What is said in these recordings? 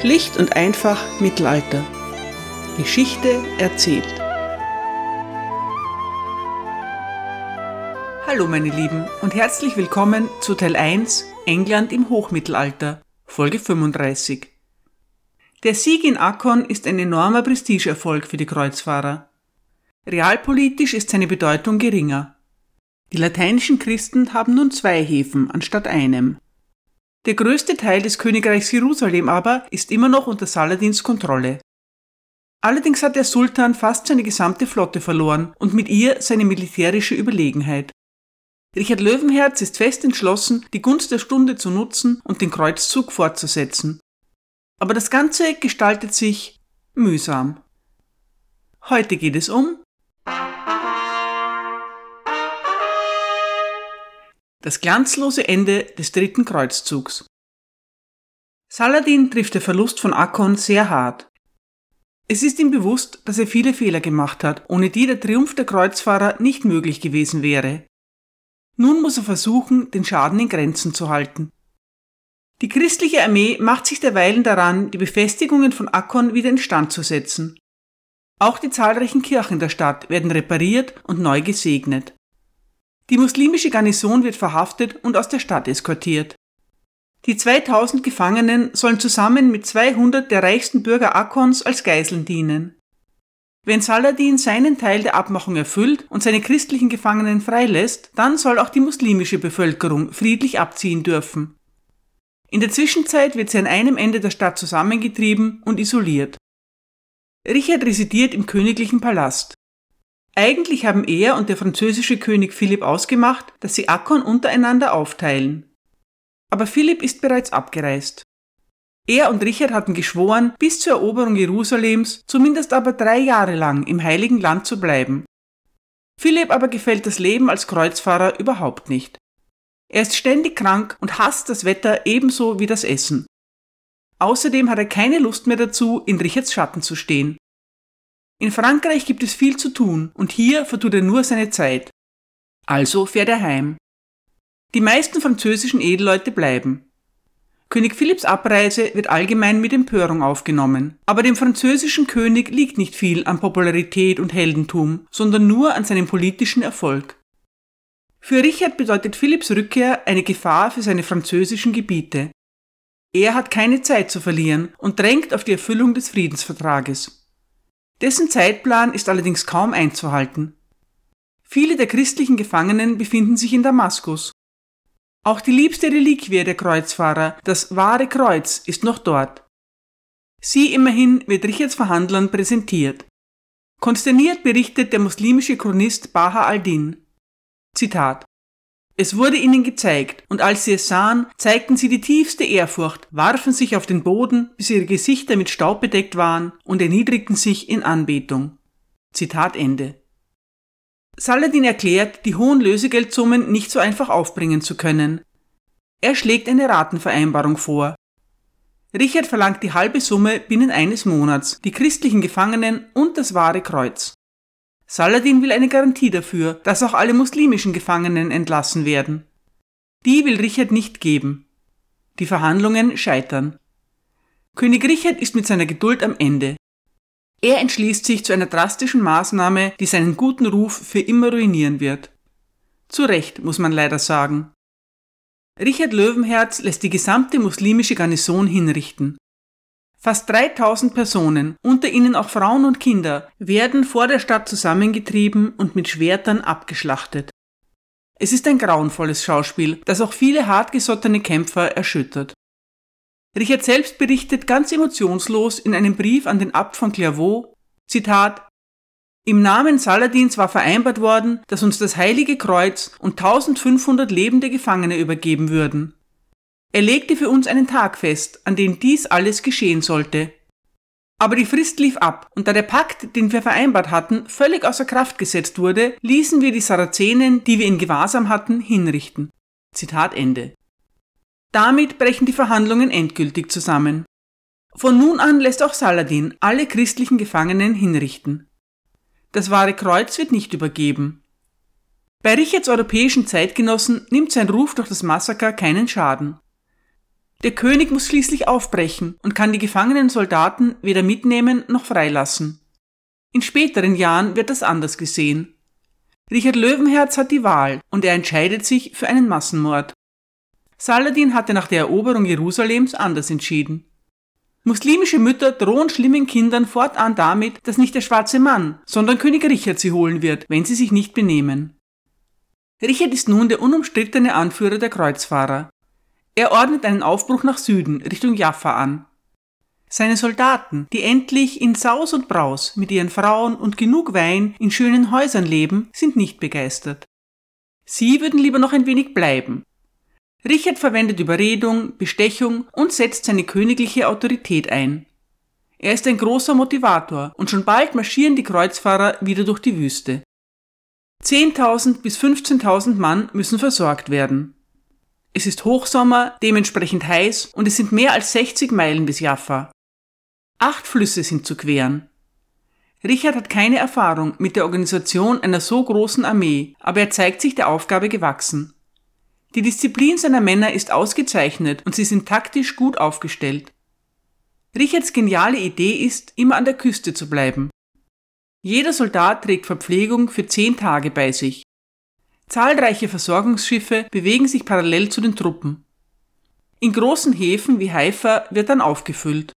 Schlicht und einfach Mittelalter. Geschichte erzählt. Hallo meine Lieben und herzlich willkommen zu Teil 1 England im Hochmittelalter, Folge 35. Der Sieg in Akkon ist ein enormer Prestigeerfolg für die Kreuzfahrer. Realpolitisch ist seine Bedeutung geringer. Die lateinischen Christen haben nun zwei Häfen anstatt einem. Der größte Teil des Königreichs Jerusalem aber ist immer noch unter Saladins Kontrolle. Allerdings hat der Sultan fast seine gesamte Flotte verloren und mit ihr seine militärische Überlegenheit. Richard Löwenherz ist fest entschlossen, die Gunst der Stunde zu nutzen und den Kreuzzug fortzusetzen. Aber das Ganze gestaltet sich mühsam. Heute geht es um Das glanzlose Ende des dritten Kreuzzugs. Saladin trifft der Verlust von Akkon sehr hart. Es ist ihm bewusst, dass er viele Fehler gemacht hat, ohne die der Triumph der Kreuzfahrer nicht möglich gewesen wäre. Nun muss er versuchen, den Schaden in Grenzen zu halten. Die christliche Armee macht sich derweilen daran, die Befestigungen von Akkon wieder instand zu setzen. Auch die zahlreichen Kirchen der Stadt werden repariert und neu gesegnet. Die muslimische Garnison wird verhaftet und aus der Stadt eskortiert. Die 2000 Gefangenen sollen zusammen mit 200 der reichsten Bürger Akkons als Geiseln dienen. Wenn Saladin seinen Teil der Abmachung erfüllt und seine christlichen Gefangenen freilässt, dann soll auch die muslimische Bevölkerung friedlich abziehen dürfen. In der Zwischenzeit wird sie an einem Ende der Stadt zusammengetrieben und isoliert. Richard residiert im königlichen Palast. Eigentlich haben er und der französische König Philipp ausgemacht, dass sie Akkon untereinander aufteilen. Aber Philipp ist bereits abgereist. Er und Richard hatten geschworen, bis zur Eroberung Jerusalems zumindest aber drei Jahre lang im heiligen Land zu bleiben. Philipp aber gefällt das Leben als Kreuzfahrer überhaupt nicht. Er ist ständig krank und hasst das Wetter ebenso wie das Essen. Außerdem hat er keine Lust mehr dazu, in Richards Schatten zu stehen. In Frankreich gibt es viel zu tun und hier vertut er nur seine Zeit. Also fährt er heim. Die meisten französischen Edelleute bleiben. König Philipps Abreise wird allgemein mit Empörung aufgenommen, aber dem französischen König liegt nicht viel an Popularität und Heldentum, sondern nur an seinem politischen Erfolg. Für Richard bedeutet Philipps Rückkehr eine Gefahr für seine französischen Gebiete. Er hat keine Zeit zu verlieren und drängt auf die Erfüllung des Friedensvertrages. Dessen Zeitplan ist allerdings kaum einzuhalten. Viele der christlichen Gefangenen befinden sich in Damaskus. Auch die liebste Reliquie der Kreuzfahrer, das wahre Kreuz, ist noch dort. Sie immerhin wird Richards Verhandlern präsentiert. Konsterniert berichtet der muslimische Chronist Baha al-Din. Zitat es wurde ihnen gezeigt, und als sie es sahen, zeigten sie die tiefste Ehrfurcht, warfen sich auf den Boden, bis ihre Gesichter mit Staub bedeckt waren, und erniedrigten sich in Anbetung. Zitat Ende. Saladin erklärt, die hohen Lösegeldsummen nicht so einfach aufbringen zu können. Er schlägt eine Ratenvereinbarung vor. Richard verlangt die halbe Summe binnen eines Monats, die christlichen Gefangenen und das wahre Kreuz. Saladin will eine Garantie dafür, dass auch alle muslimischen Gefangenen entlassen werden. Die will Richard nicht geben. Die Verhandlungen scheitern. König Richard ist mit seiner Geduld am Ende. Er entschließt sich zu einer drastischen Maßnahme, die seinen guten Ruf für immer ruinieren wird. Zu Recht, muss man leider sagen. Richard Löwenherz lässt die gesamte muslimische Garnison hinrichten. Fast 3000 Personen, unter ihnen auch Frauen und Kinder, werden vor der Stadt zusammengetrieben und mit Schwertern abgeschlachtet. Es ist ein grauenvolles Schauspiel, das auch viele hartgesottene Kämpfer erschüttert. Richard selbst berichtet ganz emotionslos in einem Brief an den Abt von Clairvaux, Zitat, im Namen Saladins war vereinbart worden, dass uns das heilige Kreuz und 1500 lebende Gefangene übergeben würden. Er legte für uns einen Tag fest, an dem dies alles geschehen sollte. Aber die Frist lief ab, und da der Pakt, den wir vereinbart hatten, völlig außer Kraft gesetzt wurde, ließen wir die Sarazenen, die wir in Gewahrsam hatten, hinrichten. Zitat Ende. Damit brechen die Verhandlungen endgültig zusammen. Von nun an lässt auch Saladin alle christlichen Gefangenen hinrichten. Das wahre Kreuz wird nicht übergeben. Bei Richards europäischen Zeitgenossen nimmt sein Ruf durch das Massaker keinen Schaden. Der König muss schließlich aufbrechen und kann die gefangenen Soldaten weder mitnehmen noch freilassen. In späteren Jahren wird das anders gesehen. Richard Löwenherz hat die Wahl und er entscheidet sich für einen Massenmord. Saladin hatte nach der Eroberung Jerusalems anders entschieden. Muslimische Mütter drohen schlimmen Kindern fortan damit, dass nicht der schwarze Mann, sondern König Richard sie holen wird, wenn sie sich nicht benehmen. Richard ist nun der unumstrittene Anführer der Kreuzfahrer. Er ordnet einen Aufbruch nach Süden, Richtung Jaffa an. Seine Soldaten, die endlich in Saus und Braus mit ihren Frauen und genug Wein in schönen Häusern leben, sind nicht begeistert. Sie würden lieber noch ein wenig bleiben. Richard verwendet Überredung, Bestechung und setzt seine königliche Autorität ein. Er ist ein großer Motivator und schon bald marschieren die Kreuzfahrer wieder durch die Wüste. 10.000 bis 15.000 Mann müssen versorgt werden. Es ist Hochsommer, dementsprechend heiß und es sind mehr als 60 Meilen bis Jaffa. Acht Flüsse sind zu queren. Richard hat keine Erfahrung mit der Organisation einer so großen Armee, aber er zeigt sich der Aufgabe gewachsen. Die Disziplin seiner Männer ist ausgezeichnet und sie sind taktisch gut aufgestellt. Richards geniale Idee ist, immer an der Küste zu bleiben. Jeder Soldat trägt Verpflegung für zehn Tage bei sich. Zahlreiche Versorgungsschiffe bewegen sich parallel zu den Truppen. In großen Häfen wie Haifa wird dann aufgefüllt.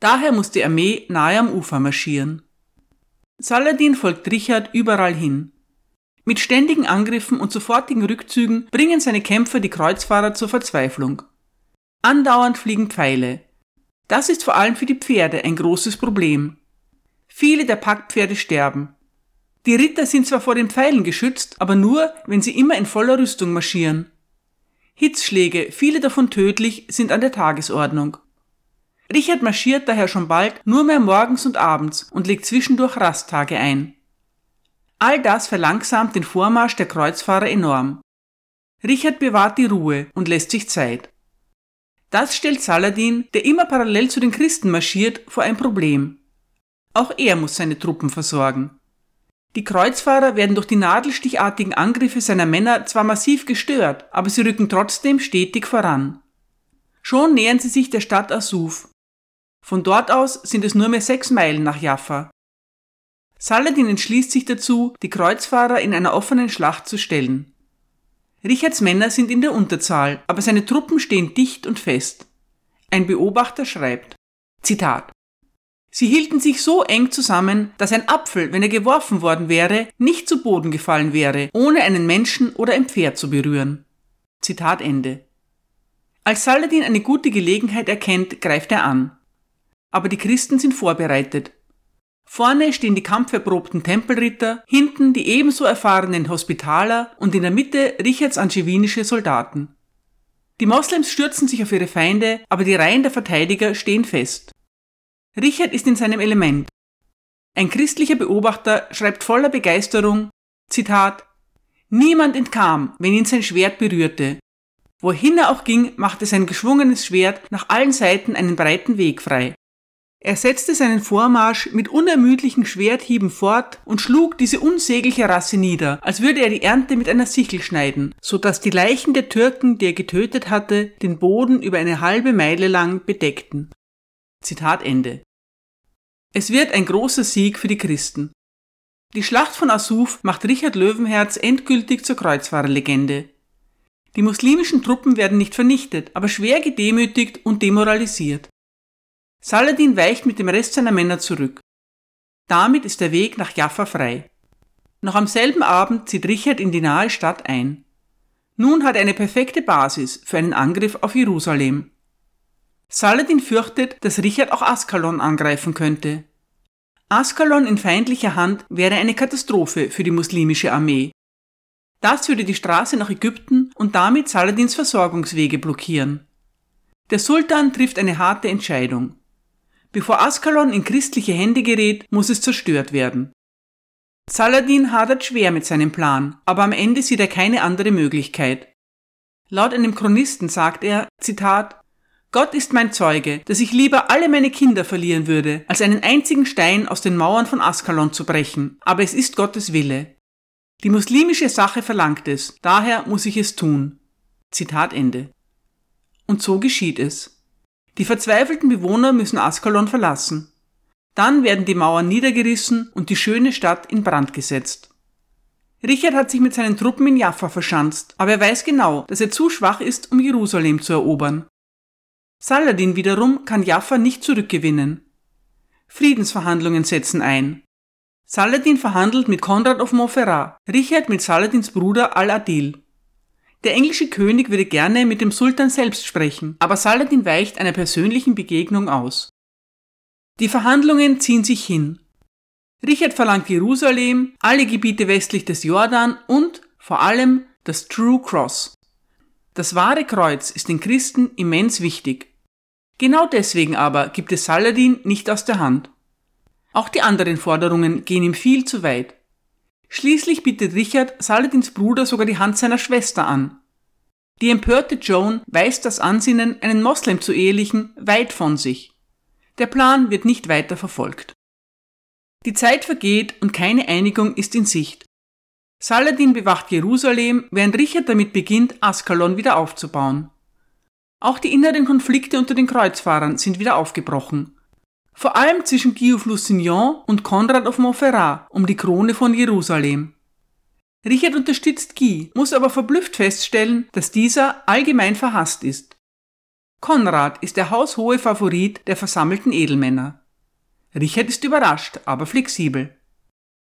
Daher muss die Armee nahe am Ufer marschieren. Saladin folgt Richard überall hin. Mit ständigen Angriffen und sofortigen Rückzügen bringen seine Kämpfer die Kreuzfahrer zur Verzweiflung. Andauernd fliegen Pfeile. Das ist vor allem für die Pferde ein großes Problem. Viele der Packpferde sterben. Die Ritter sind zwar vor den Pfeilen geschützt, aber nur, wenn sie immer in voller Rüstung marschieren. Hitzschläge, viele davon tödlich, sind an der Tagesordnung. Richard marschiert daher schon bald nur mehr morgens und abends und legt zwischendurch Rasttage ein. All das verlangsamt den Vormarsch der Kreuzfahrer enorm. Richard bewahrt die Ruhe und lässt sich Zeit. Das stellt Saladin, der immer parallel zu den Christen marschiert, vor ein Problem. Auch er muss seine Truppen versorgen. Die Kreuzfahrer werden durch die nadelstichartigen Angriffe seiner Männer zwar massiv gestört, aber sie rücken trotzdem stetig voran. Schon nähern sie sich der Stadt Asuf. Von dort aus sind es nur mehr sechs Meilen nach Jaffa. Saladin entschließt sich dazu, die Kreuzfahrer in einer offenen Schlacht zu stellen. Richards Männer sind in der Unterzahl, aber seine Truppen stehen dicht und fest. Ein Beobachter schreibt, Zitat, Sie hielten sich so eng zusammen, dass ein Apfel, wenn er geworfen worden wäre, nicht zu Boden gefallen wäre, ohne einen Menschen oder ein Pferd zu berühren. Zitat Ende. Als Saladin eine gute Gelegenheit erkennt, greift er an. Aber die Christen sind vorbereitet. Vorne stehen die kampferprobten Tempelritter, hinten die ebenso erfahrenen Hospitaler und in der Mitte Richards angevinische Soldaten. Die Moslems stürzen sich auf ihre Feinde, aber die Reihen der Verteidiger stehen fest. Richard ist in seinem Element. Ein christlicher Beobachter schreibt voller Begeisterung, Zitat, Niemand entkam, wenn ihn sein Schwert berührte. Wohin er auch ging, machte sein geschwungenes Schwert nach allen Seiten einen breiten Weg frei. Er setzte seinen Vormarsch mit unermüdlichen Schwerthieben fort und schlug diese unsägliche Rasse nieder, als würde er die Ernte mit einer Sichel schneiden, so dass die Leichen der Türken, die er getötet hatte, den Boden über eine halbe Meile lang bedeckten. Zitat Ende. Es wird ein großer Sieg für die Christen. Die Schlacht von Asuf macht Richard Löwenherz endgültig zur Kreuzfahrerlegende. Die muslimischen Truppen werden nicht vernichtet, aber schwer gedemütigt und demoralisiert. Saladin weicht mit dem Rest seiner Männer zurück. Damit ist der Weg nach Jaffa frei. Noch am selben Abend zieht Richard in die nahe Stadt ein. Nun hat er eine perfekte Basis für einen Angriff auf Jerusalem. Saladin fürchtet, dass Richard auch Askalon angreifen könnte. Askalon in feindlicher Hand wäre eine Katastrophe für die muslimische Armee. Das würde die Straße nach Ägypten und damit Saladins Versorgungswege blockieren. Der Sultan trifft eine harte Entscheidung. Bevor Askalon in christliche Hände gerät, muss es zerstört werden. Saladin hadert schwer mit seinem Plan, aber am Ende sieht er keine andere Möglichkeit. Laut einem Chronisten sagt er, Zitat, Gott ist mein Zeuge, dass ich lieber alle meine Kinder verlieren würde, als einen einzigen Stein aus den Mauern von Askalon zu brechen, aber es ist Gottes Wille. Die muslimische Sache verlangt es, daher muss ich es tun. Zitat Ende. Und so geschieht es. Die verzweifelten Bewohner müssen Askalon verlassen. Dann werden die Mauern niedergerissen und die schöne Stadt in Brand gesetzt. Richard hat sich mit seinen Truppen in Jaffa verschanzt, aber er weiß genau, dass er zu schwach ist, um Jerusalem zu erobern. Saladin wiederum kann Jaffa nicht zurückgewinnen. Friedensverhandlungen setzen ein. Saladin verhandelt mit Konrad of Montferrat, Richard mit Saladins Bruder Al-Adil. Der englische König würde gerne mit dem Sultan selbst sprechen, aber Saladin weicht einer persönlichen Begegnung aus. Die Verhandlungen ziehen sich hin. Richard verlangt Jerusalem, alle Gebiete westlich des Jordan und vor allem das True Cross. Das wahre Kreuz ist den Christen immens wichtig. Genau deswegen aber gibt es Saladin nicht aus der Hand. Auch die anderen Forderungen gehen ihm viel zu weit. Schließlich bietet Richard Saladins Bruder sogar die Hand seiner Schwester an. Die empörte Joan weist das Ansinnen, einen Moslem zu ehelichen, weit von sich. Der Plan wird nicht weiter verfolgt. Die Zeit vergeht und keine Einigung ist in Sicht. Saladin bewacht Jerusalem, während Richard damit beginnt, Askalon wieder aufzubauen. Auch die inneren Konflikte unter den Kreuzfahrern sind wieder aufgebrochen. Vor allem zwischen Guillaume Lusignan und Konrad of Montferrat um die Krone von Jerusalem. Richard unterstützt Guy, muss aber verblüfft feststellen, dass dieser allgemein verhasst ist. Konrad ist der haushohe Favorit der versammelten Edelmänner. Richard ist überrascht, aber flexibel.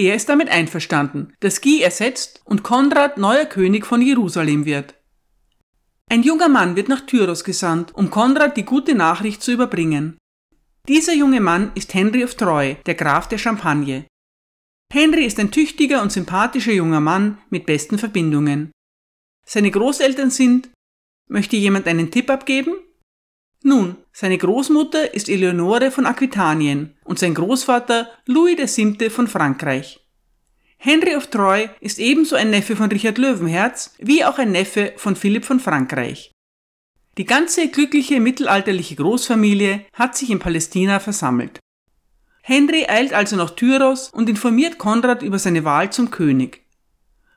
Er ist damit einverstanden, dass Guy ersetzt und Konrad neuer König von Jerusalem wird. Ein junger Mann wird nach Tyros gesandt, um Konrad die gute Nachricht zu überbringen. Dieser junge Mann ist Henry of Troy, der Graf der Champagne. Henry ist ein tüchtiger und sympathischer junger Mann mit besten Verbindungen. Seine Großeltern sind Möchte jemand einen Tipp abgeben? Nun, seine Großmutter ist Eleonore von Aquitanien und sein Großvater Louis VII. von Frankreich. Henry of Troy ist ebenso ein Neffe von Richard Löwenherz wie auch ein Neffe von Philipp von Frankreich. Die ganze glückliche mittelalterliche Großfamilie hat sich in Palästina versammelt. Henry eilt also nach Tyros und informiert Konrad über seine Wahl zum König.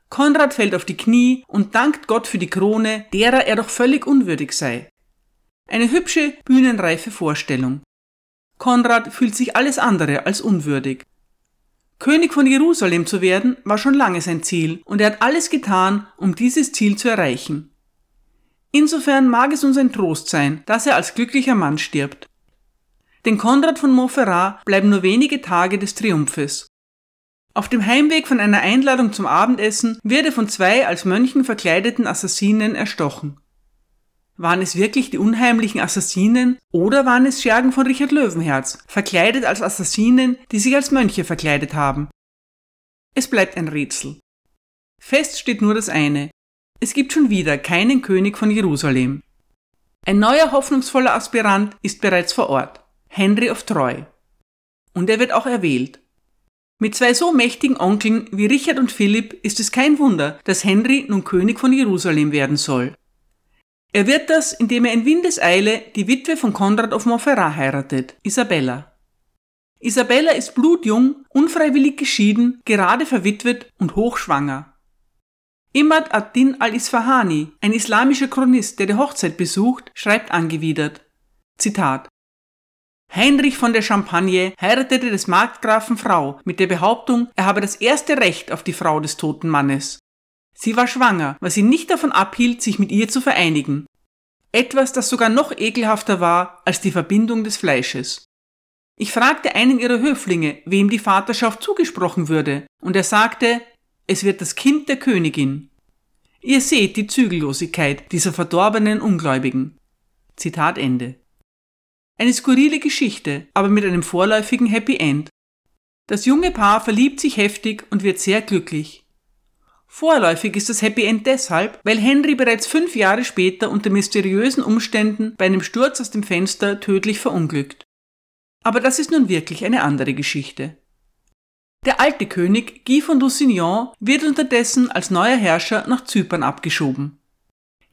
Konrad fällt auf die Knie und dankt Gott für die Krone, derer er doch völlig unwürdig sei. Eine hübsche, bühnenreife Vorstellung. Konrad fühlt sich alles andere als unwürdig. König von Jerusalem zu werden, war schon lange sein Ziel, und er hat alles getan, um dieses Ziel zu erreichen. Insofern mag es uns ein Trost sein, dass er als glücklicher Mann stirbt. Denn Konrad von Montferrat bleiben nur wenige Tage des Triumphes. Auf dem Heimweg von einer Einladung zum Abendessen wird er von zwei als Mönchen verkleideten Assassinen erstochen. Waren es wirklich die unheimlichen Assassinen oder waren es Schergen von Richard Löwenherz, verkleidet als Assassinen, die sich als Mönche verkleidet haben? Es bleibt ein Rätsel. Fest steht nur das eine. Es gibt schon wieder keinen König von Jerusalem. Ein neuer hoffnungsvoller Aspirant ist bereits vor Ort, Henry of Troy. Und er wird auch erwählt. Mit zwei so mächtigen Onkeln wie Richard und Philipp ist es kein Wunder, dass Henry nun König von Jerusalem werden soll. Er wird das, indem er in Windeseile die Witwe von Konrad of Montferrat heiratet, Isabella. Isabella ist blutjung, unfreiwillig geschieden, gerade verwitwet und hochschwanger. Imad ad-Din al-Isfahani, ein islamischer Chronist, der die Hochzeit besucht, schreibt angewidert. Zitat. Heinrich von der Champagne heiratete des Markgrafen Frau mit der Behauptung, er habe das erste Recht auf die Frau des toten Mannes. Sie war schwanger, was ihn nicht davon abhielt, sich mit ihr zu vereinigen. Etwas, das sogar noch ekelhafter war als die Verbindung des Fleisches. Ich fragte einen ihrer Höflinge, wem die Vaterschaft zugesprochen würde, und er sagte, es wird das Kind der Königin. Ihr seht die Zügellosigkeit dieser verdorbenen Ungläubigen. Zitat Ende. Eine skurrile Geschichte, aber mit einem vorläufigen Happy End. Das junge Paar verliebt sich heftig und wird sehr glücklich. Vorläufig ist das Happy End deshalb, weil Henry bereits fünf Jahre später unter mysteriösen Umständen bei einem Sturz aus dem Fenster tödlich verunglückt. Aber das ist nun wirklich eine andere Geschichte. Der alte König Guy von Lusignan wird unterdessen als neuer Herrscher nach Zypern abgeschoben.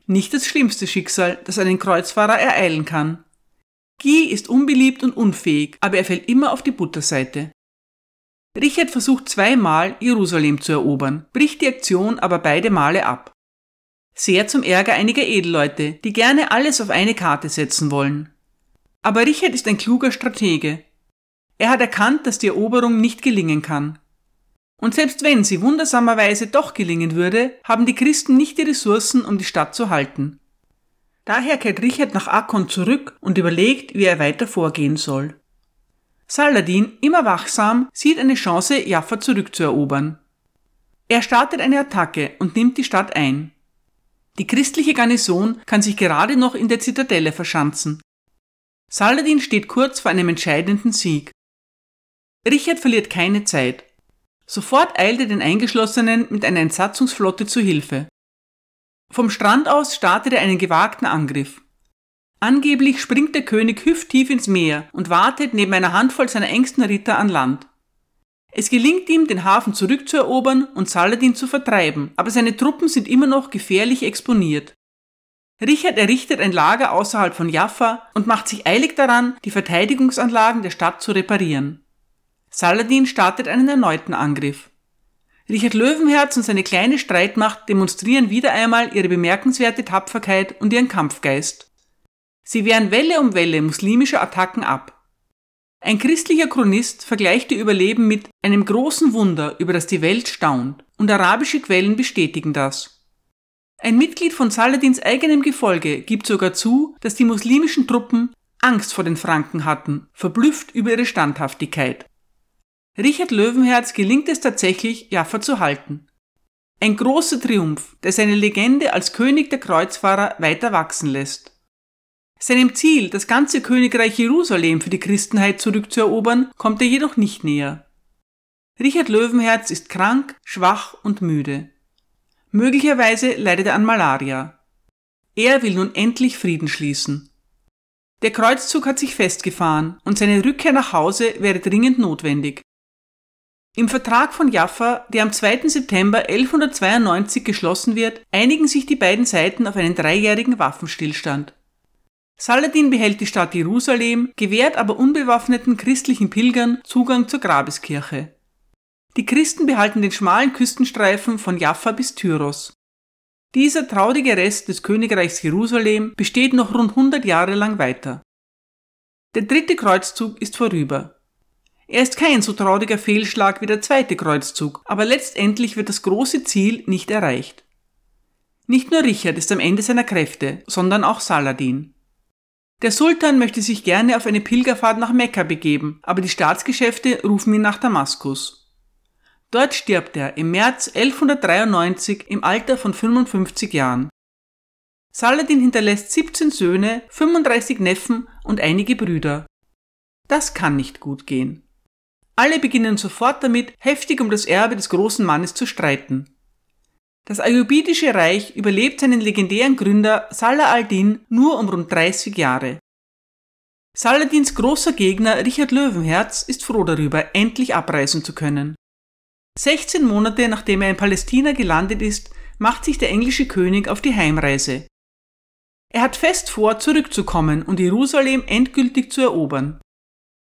Nicht das schlimmste Schicksal, das einen Kreuzfahrer ereilen kann. Guy ist unbeliebt und unfähig, aber er fällt immer auf die Butterseite. Richard versucht zweimal, Jerusalem zu erobern, bricht die Aktion aber beide Male ab. sehr zum Ärger einiger Edelleute, die gerne alles auf eine Karte setzen wollen. Aber Richard ist ein kluger Stratege. Er hat erkannt, dass die Eroberung nicht gelingen kann. Und selbst wenn sie wundersamerweise doch gelingen würde, haben die Christen nicht die Ressourcen, um die Stadt zu halten. Daher kehrt Richard nach Akkon zurück und überlegt, wie er weiter vorgehen soll. Saladin, immer wachsam, sieht eine Chance, Jaffa zurückzuerobern. Er startet eine Attacke und nimmt die Stadt ein. Die christliche Garnison kann sich gerade noch in der Zitadelle verschanzen. Saladin steht kurz vor einem entscheidenden Sieg. Richard verliert keine Zeit. Sofort eilt er den Eingeschlossenen mit einer Entsatzungsflotte zu Hilfe. Vom Strand aus startet er einen gewagten Angriff. Angeblich springt der König hüfttief ins Meer und wartet neben einer Handvoll seiner engsten Ritter an Land. Es gelingt ihm, den Hafen zurückzuerobern und Saladin zu vertreiben, aber seine Truppen sind immer noch gefährlich exponiert. Richard errichtet ein Lager außerhalb von Jaffa und macht sich eilig daran, die Verteidigungsanlagen der Stadt zu reparieren. Saladin startet einen erneuten Angriff. Richard Löwenherz und seine kleine Streitmacht demonstrieren wieder einmal ihre bemerkenswerte Tapferkeit und ihren Kampfgeist. Sie wehren Welle um Welle muslimische Attacken ab. Ein christlicher Chronist vergleicht die Überleben mit einem großen Wunder, über das die Welt staunt, und arabische Quellen bestätigen das. Ein Mitglied von Saladins eigenem Gefolge gibt sogar zu, dass die muslimischen Truppen Angst vor den Franken hatten, verblüfft über ihre Standhaftigkeit. Richard Löwenherz gelingt es tatsächlich, Jaffa zu halten. Ein großer Triumph, der seine Legende als König der Kreuzfahrer weiter wachsen lässt. Seinem Ziel, das ganze Königreich Jerusalem für die Christenheit zurückzuerobern, kommt er jedoch nicht näher. Richard Löwenherz ist krank, schwach und müde. Möglicherweise leidet er an Malaria. Er will nun endlich Frieden schließen. Der Kreuzzug hat sich festgefahren und seine Rückkehr nach Hause wäre dringend notwendig. Im Vertrag von Jaffa, der am 2. September 1192 geschlossen wird, einigen sich die beiden Seiten auf einen dreijährigen Waffenstillstand. Saladin behält die Stadt Jerusalem, gewährt aber unbewaffneten christlichen Pilgern Zugang zur Grabeskirche. Die Christen behalten den schmalen Küstenstreifen von Jaffa bis Tyros. Dieser traurige Rest des Königreichs Jerusalem besteht noch rund 100 Jahre lang weiter. Der dritte Kreuzzug ist vorüber. Er ist kein so trauriger Fehlschlag wie der zweite Kreuzzug, aber letztendlich wird das große Ziel nicht erreicht. Nicht nur Richard ist am Ende seiner Kräfte, sondern auch Saladin. Der Sultan möchte sich gerne auf eine Pilgerfahrt nach Mekka begeben, aber die Staatsgeschäfte rufen ihn nach Damaskus. Dort stirbt er im März 1193 im Alter von 55 Jahren. Saladin hinterlässt 17 Söhne, 35 Neffen und einige Brüder. Das kann nicht gut gehen. Alle beginnen sofort damit, heftig um das Erbe des großen Mannes zu streiten. Das Ayyubidische Reich überlebt seinen legendären Gründer Salah al-Din nur um rund 30 Jahre. Saladins großer Gegner Richard Löwenherz ist froh darüber, endlich abreisen zu können. 16 Monate nachdem er in Palästina gelandet ist, macht sich der englische König auf die Heimreise. Er hat fest vor, zurückzukommen und Jerusalem endgültig zu erobern.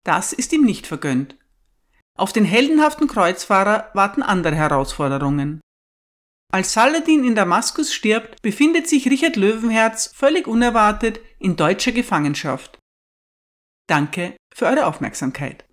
Das ist ihm nicht vergönnt. Auf den heldenhaften Kreuzfahrer warten andere Herausforderungen. Als Saladin in Damaskus stirbt, befindet sich Richard Löwenherz völlig unerwartet in deutscher Gefangenschaft. Danke für eure Aufmerksamkeit.